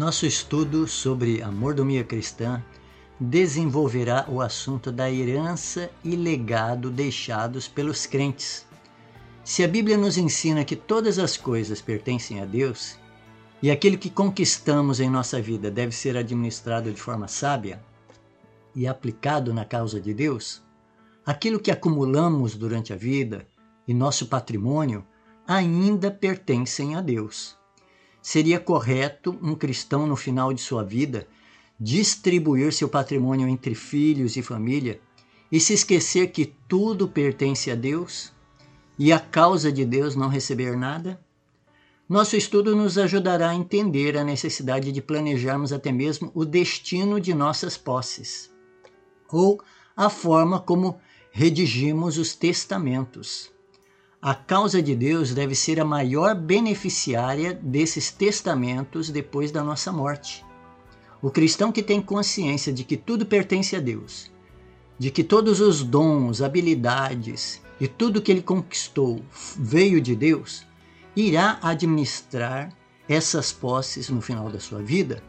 Nosso estudo sobre a mordomia cristã desenvolverá o assunto da herança e legado deixados pelos crentes. Se a Bíblia nos ensina que todas as coisas pertencem a Deus e aquilo que conquistamos em nossa vida deve ser administrado de forma sábia e aplicado na causa de Deus, aquilo que acumulamos durante a vida e nosso patrimônio ainda pertencem a Deus. Seria correto um cristão, no final de sua vida, distribuir seu patrimônio entre filhos e família e se esquecer que tudo pertence a Deus e a causa de Deus não receber nada? Nosso estudo nos ajudará a entender a necessidade de planejarmos até mesmo o destino de nossas posses, ou a forma como redigimos os testamentos a causa de Deus deve ser a maior beneficiária desses testamentos depois da nossa morte. O cristão que tem consciência de que tudo pertence a Deus, de que todos os dons, habilidades e tudo que ele conquistou veio de Deus, irá administrar essas posses no final da sua vida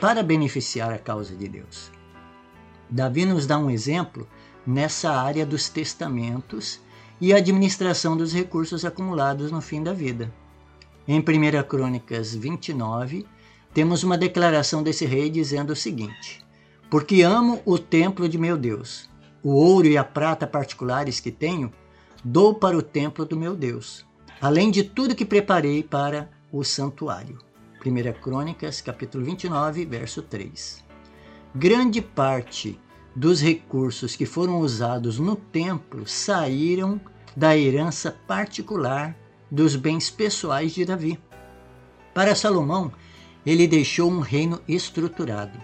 para beneficiar a causa de Deus. Davi nos dá um exemplo nessa área dos testamentos e a administração dos recursos acumulados no fim da vida. Em 1 Crônicas 29, temos uma declaração desse rei dizendo o seguinte: Porque amo o templo de meu Deus, o ouro e a prata particulares que tenho, dou para o templo do meu Deus, além de tudo que preparei para o santuário. 1 Crônicas, capítulo 29, verso 3. Grande parte dos recursos que foram usados no templo saíram da herança particular dos bens pessoais de Davi. Para Salomão, ele deixou um reino estruturado,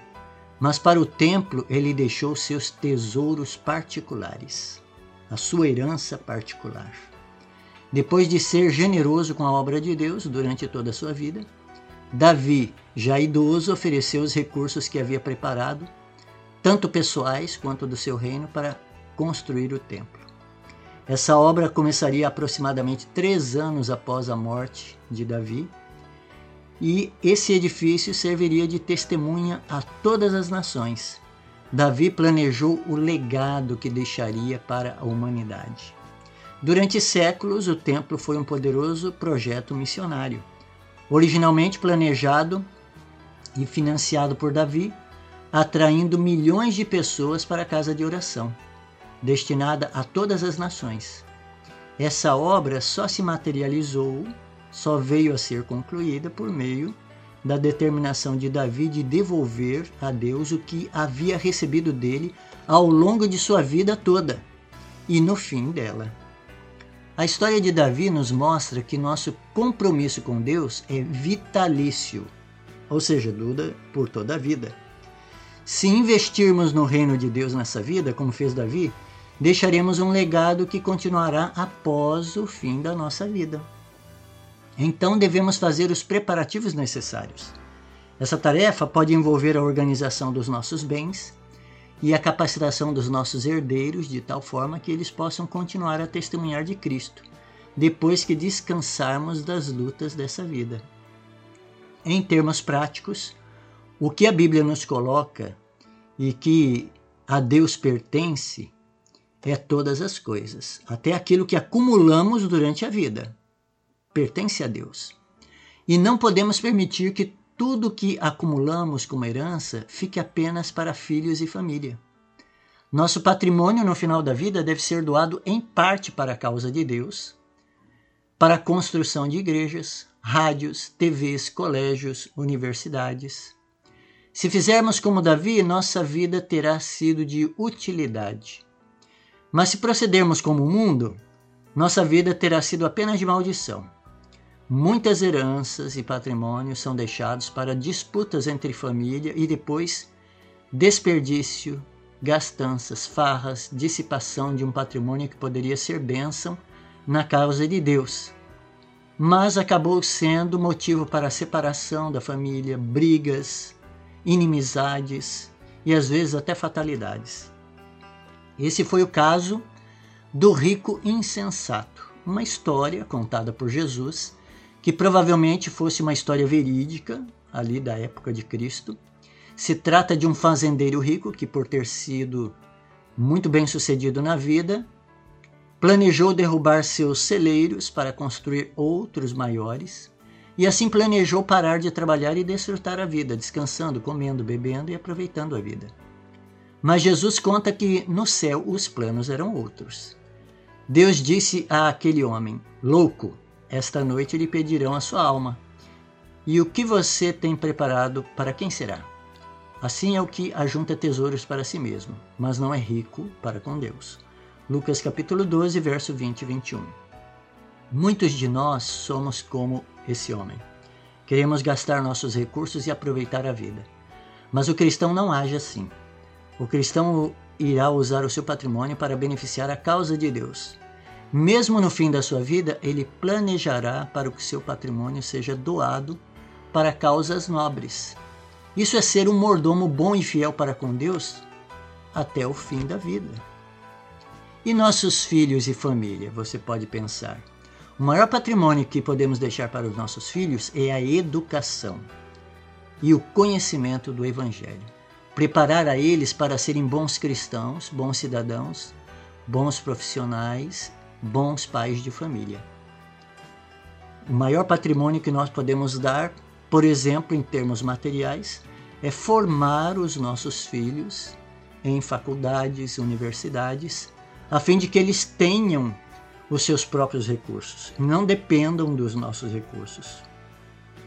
mas para o templo ele deixou seus tesouros particulares, a sua herança particular. Depois de ser generoso com a obra de Deus durante toda a sua vida, Davi, já idoso, ofereceu os recursos que havia preparado tanto pessoais quanto do seu reino, para construir o templo. Essa obra começaria aproximadamente três anos após a morte de Davi, e esse edifício serviria de testemunha a todas as nações. Davi planejou o legado que deixaria para a humanidade. Durante séculos, o templo foi um poderoso projeto missionário. Originalmente planejado e financiado por Davi, atraindo milhões de pessoas para a casa de oração, destinada a todas as nações. Essa obra só se materializou, só veio a ser concluída por meio da determinação de Davi de devolver a Deus o que havia recebido dele ao longo de sua vida toda e no fim dela. A história de Davi nos mostra que nosso compromisso com Deus é vitalício, ou seja, dura por toda a vida. Se investirmos no reino de Deus nessa vida, como fez Davi, deixaremos um legado que continuará após o fim da nossa vida. Então devemos fazer os preparativos necessários. Essa tarefa pode envolver a organização dos nossos bens e a capacitação dos nossos herdeiros de tal forma que eles possam continuar a testemunhar de Cristo, depois que descansarmos das lutas dessa vida. Em termos práticos, o que a Bíblia nos coloca e que a Deus pertence é todas as coisas, até aquilo que acumulamos durante a vida. Pertence a Deus. E não podemos permitir que tudo que acumulamos como herança fique apenas para filhos e família. Nosso patrimônio no final da vida deve ser doado em parte para a causa de Deus, para a construção de igrejas, rádios, TVs, colégios, universidades, se fizermos como Davi, nossa vida terá sido de utilidade. Mas se procedermos como o mundo, nossa vida terá sido apenas de maldição. Muitas heranças e patrimônios são deixados para disputas entre família e depois desperdício, gastanças, farras, dissipação de um patrimônio que poderia ser bênção na causa de Deus. Mas acabou sendo motivo para a separação da família, brigas, inimizades e às vezes até fatalidades. Esse foi o caso do rico insensato, uma história contada por Jesus que provavelmente fosse uma história verídica, ali da época de Cristo. Se trata de um fazendeiro rico que, por ter sido muito bem sucedido na vida, planejou derrubar seus celeiros para construir outros maiores, e assim planejou parar de trabalhar e desfrutar a vida, descansando, comendo, bebendo e aproveitando a vida. Mas Jesus conta que no céu os planos eram outros. Deus disse a aquele homem: Louco, esta noite lhe pedirão a sua alma. E o que você tem preparado para quem será? Assim é o que ajunta tesouros para si mesmo, mas não é rico para com Deus. Lucas capítulo 12, verso 20 e 21. Muitos de nós somos como esse homem. Queremos gastar nossos recursos e aproveitar a vida. Mas o cristão não age assim. O cristão irá usar o seu patrimônio para beneficiar a causa de Deus. Mesmo no fim da sua vida, ele planejará para que seu patrimônio seja doado para causas nobres. Isso é ser um mordomo bom e fiel para com Deus até o fim da vida. E nossos filhos e família, você pode pensar. O maior patrimônio que podemos deixar para os nossos filhos é a educação e o conhecimento do Evangelho. Preparar a eles para serem bons cristãos, bons cidadãos, bons profissionais, bons pais de família. O maior patrimônio que nós podemos dar, por exemplo, em termos materiais, é formar os nossos filhos em faculdades, universidades, a fim de que eles tenham os seus próprios recursos, não dependam dos nossos recursos.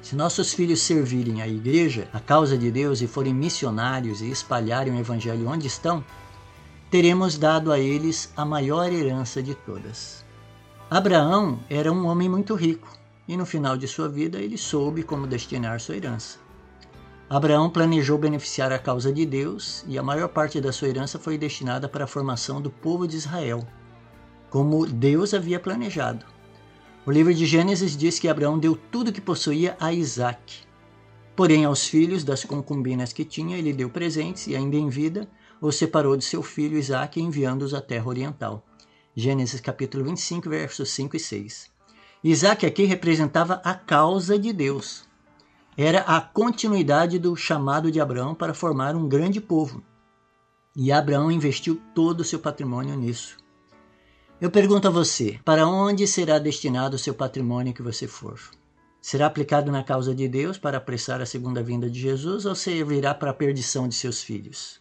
Se nossos filhos servirem à igreja, a causa de Deus, e forem missionários e espalharem o evangelho onde estão, teremos dado a eles a maior herança de todas. Abraão era um homem muito rico e no final de sua vida ele soube como destinar sua herança. Abraão planejou beneficiar a causa de Deus e a maior parte da sua herança foi destinada para a formação do povo de Israel, como Deus havia planejado. O livro de Gênesis diz que Abraão deu tudo que possuía a Isaac. Porém, aos filhos das concubinas que tinha, ele deu presentes e, ainda em vida, os separou de seu filho Isaac, enviando-os à terra oriental. Gênesis capítulo 25, versos 5 e 6. Isaac aqui representava a causa de Deus era a continuidade do chamado de Abraão para formar um grande povo. E Abraão investiu todo o seu patrimônio nisso. Eu pergunto a você: para onde será destinado o seu patrimônio que você for? Será aplicado na causa de Deus para apressar a segunda vinda de Jesus ou servirá para a perdição de seus filhos?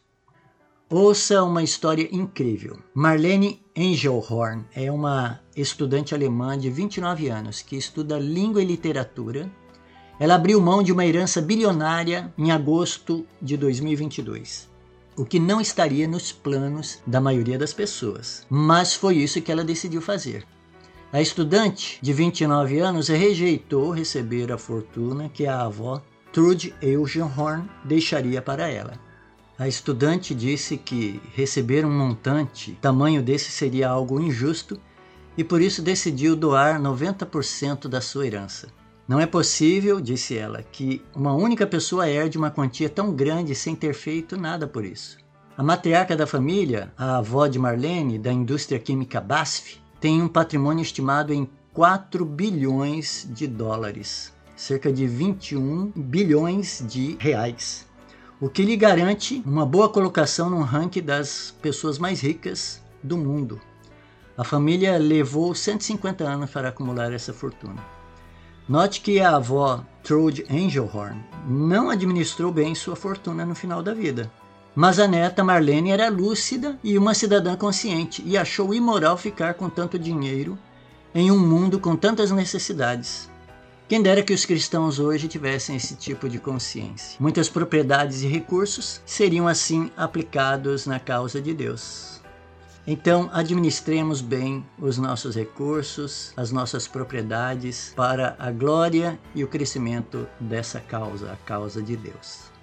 Ouça uma história incrível. Marlene Engelhorn é uma estudante alemã de 29 anos que estuda língua e literatura ela abriu mão de uma herança bilionária em agosto de 2022, o que não estaria nos planos da maioria das pessoas, mas foi isso que ela decidiu fazer. A estudante de 29 anos rejeitou receber a fortuna que a avó Trude Eugenhorn deixaria para ela. A estudante disse que receber um montante tamanho desse seria algo injusto e por isso decidiu doar 90% da sua herança. Não é possível, disse ela, que uma única pessoa herde uma quantia tão grande sem ter feito nada por isso. A matriarca da família, a avó de Marlene, da indústria química BASF, tem um patrimônio estimado em 4 bilhões de dólares, cerca de 21 bilhões de reais, o que lhe garante uma boa colocação no ranking das pessoas mais ricas do mundo. A família levou 150 anos para acumular essa fortuna. Note que a avó Trude Angelhorn não administrou bem sua fortuna no final da vida. Mas a neta Marlene era lúcida e uma cidadã consciente e achou imoral ficar com tanto dinheiro em um mundo com tantas necessidades. Quem dera que os cristãos hoje tivessem esse tipo de consciência. Muitas propriedades e recursos seriam assim aplicados na causa de Deus. Então, administremos bem os nossos recursos, as nossas propriedades para a glória e o crescimento dessa causa, a causa de Deus.